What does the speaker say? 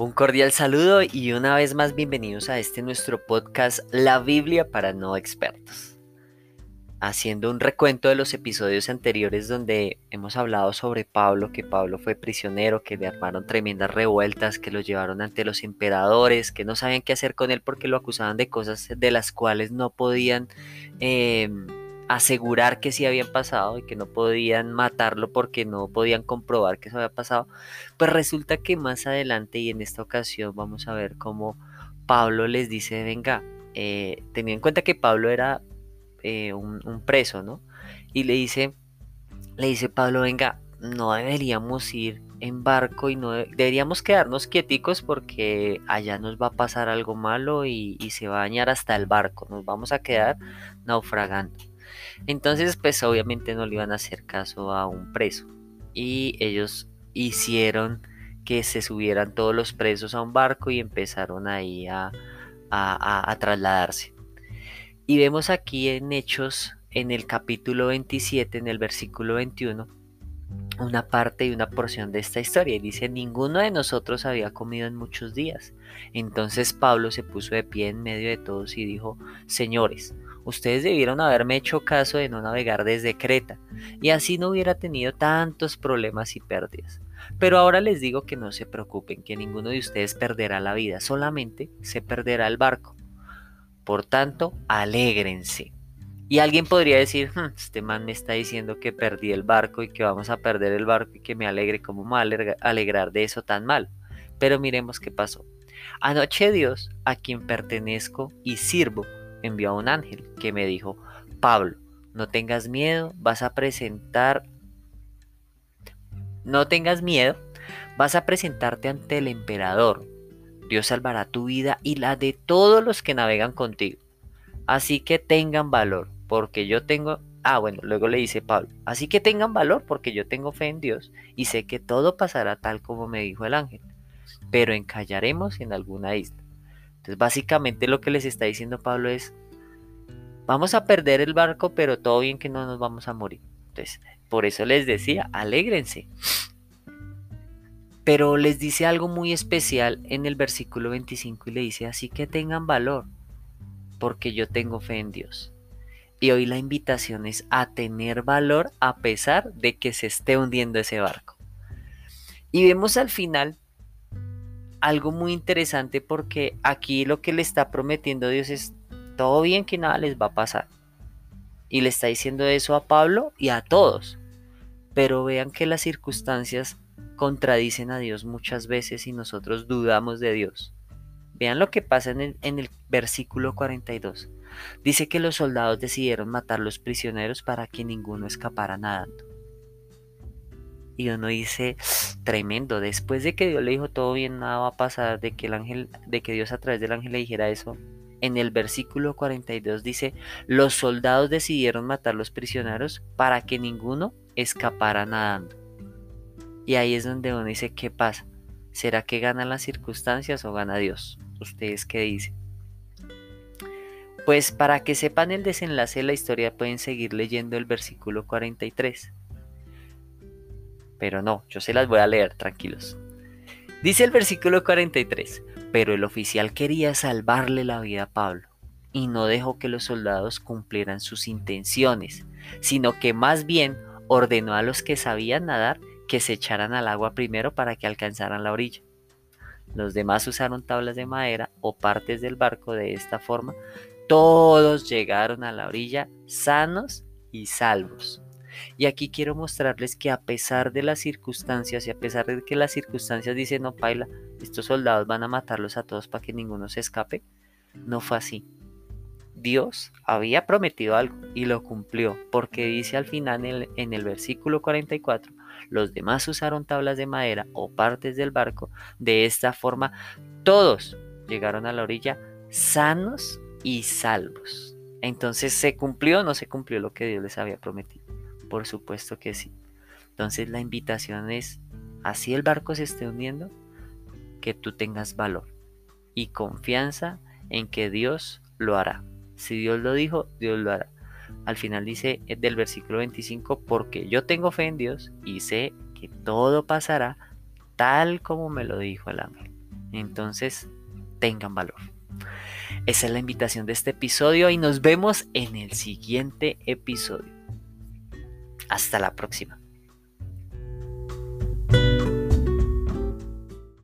Un cordial saludo y una vez más bienvenidos a este nuestro podcast La Biblia para no expertos. Haciendo un recuento de los episodios anteriores donde hemos hablado sobre Pablo, que Pablo fue prisionero, que le armaron tremendas revueltas, que lo llevaron ante los emperadores, que no sabían qué hacer con él porque lo acusaban de cosas de las cuales no podían eh, asegurar que sí habían pasado y que no podían matarlo porque no podían comprobar que eso había pasado, pues resulta que más adelante y en esta ocasión vamos a ver cómo Pablo les dice, venga, eh, en cuenta que Pablo era eh, un, preso, ¿no? Y le dice, le dice Pablo, venga, no deberíamos ir en barco y no deberíamos quedarnos quieticos porque allá nos va a pasar algo malo y, y se va a dañar hasta el barco, nos vamos a quedar naufragando. Entonces, pues obviamente no le iban a hacer caso a un preso. Y ellos hicieron que se subieran todos los presos a un barco y empezaron ahí a, a, trasladarse. Y vemos aquí en Hechos, en el capítulo 27, en el versículo 21, una parte y una porción de esta historia. Y dice, ninguno de nosotros había comido en muchos días. Entonces Pablo se puso de pie en medio de todos y dijo, señores, Ustedes debieron haberme hecho caso de no navegar desde Creta, y así no hubiera tenido tantos problemas y pérdidas. Pero ahora les digo que no se preocupen, que ninguno de ustedes perderá la vida, solamente se perderá el barco. Por tanto, alégrense. Y alguien podría decir, hmm, este man me está diciendo que perdí el barco y que vamos a perder el barco y que me alegre, ¿cómo me alegrar de eso tan mal? Pero miremos qué pasó. Anoche Dios, a quien pertenezco y sirvo, envió a un ángel que me dijo, Pablo, no tengas miedo, vas a presentar, no tengas miedo, vas a presentarte ante el emperador. Dios salvará tu vida y la de todos los que navegan contigo. Así que tengan valor, porque yo tengo... Ah, bueno, luego le dice Pablo, así que tengan valor porque yo tengo fe en Dios y sé que todo pasará tal como me dijo el ángel, pero encallaremos en alguna isla. Entonces básicamente lo que les está diciendo Pablo es, vamos a perder el barco, pero todo bien que no nos vamos a morir. Entonces, por eso les decía, alégrense. Pero les dice algo muy especial en el versículo 25 y le dice, así que tengan valor, porque yo tengo fe en Dios. Y hoy la invitación es a tener valor a pesar de que se esté hundiendo ese barco. Y vemos al final algo muy interesante porque aquí lo que le está prometiendo Dios es todo bien que nada les va a pasar. Y le está diciendo eso a Pablo y a todos. Pero vean que las circunstancias contradicen a Dios muchas veces y nosotros dudamos de Dios. Vean lo que pasa en el, en el versículo 42. Dice que los soldados decidieron matar los prisioneros para que ninguno escapara nadando. Y uno dice, tremendo, después de que Dios le dijo todo bien, nada va a pasar, de que el ángel, de que Dios a través del ángel le dijera eso, en el versículo 42 dice, los soldados decidieron matar los prisioneros para que ninguno escapara nadando. Y ahí es donde uno dice, ¿qué pasa? ¿Será que ganan las circunstancias o gana Dios? ¿Ustedes qué dicen? Pues para que sepan el desenlace de la historia pueden seguir leyendo el versículo 43 pero no, yo se las voy a leer, tranquilos. Dice el versículo 43, pero el oficial quería salvarle la vida a Pablo y no dejó que los soldados cumplieran sus intenciones, sino que más bien ordenó a los que sabían nadar que se echaran al agua primero para que alcanzaran la orilla. Los demás usaron tablas de madera o partes del barco de esta forma. Todos llegaron a la orilla sanos y salvos. Y aquí quiero mostrarles que a pesar de las circunstancias y a pesar de que las circunstancias dicen, no, paila, estos soldados van a matarlos a todos para que ninguno se escape, no fue así. Dios había prometido algo y lo cumplió, porque dice al final en el, en el versículo 44, los demás usaron tablas de madera o partes del barco. De esta forma, todos llegaron a la orilla sanos y salvos. Entonces, ¿se cumplió o no se cumplió lo que Dios les había prometido? Por supuesto que sí. Entonces la invitación es, así el barco se esté hundiendo, que tú tengas valor y confianza en que Dios lo hará. Si Dios lo dijo, Dios lo hará. Al final dice del versículo 25, porque yo tengo fe en Dios y sé que todo pasará tal como me lo dijo el ángel. Entonces, tengan valor. Esa es la invitación de este episodio y nos vemos en el siguiente episodio. Hasta la próxima.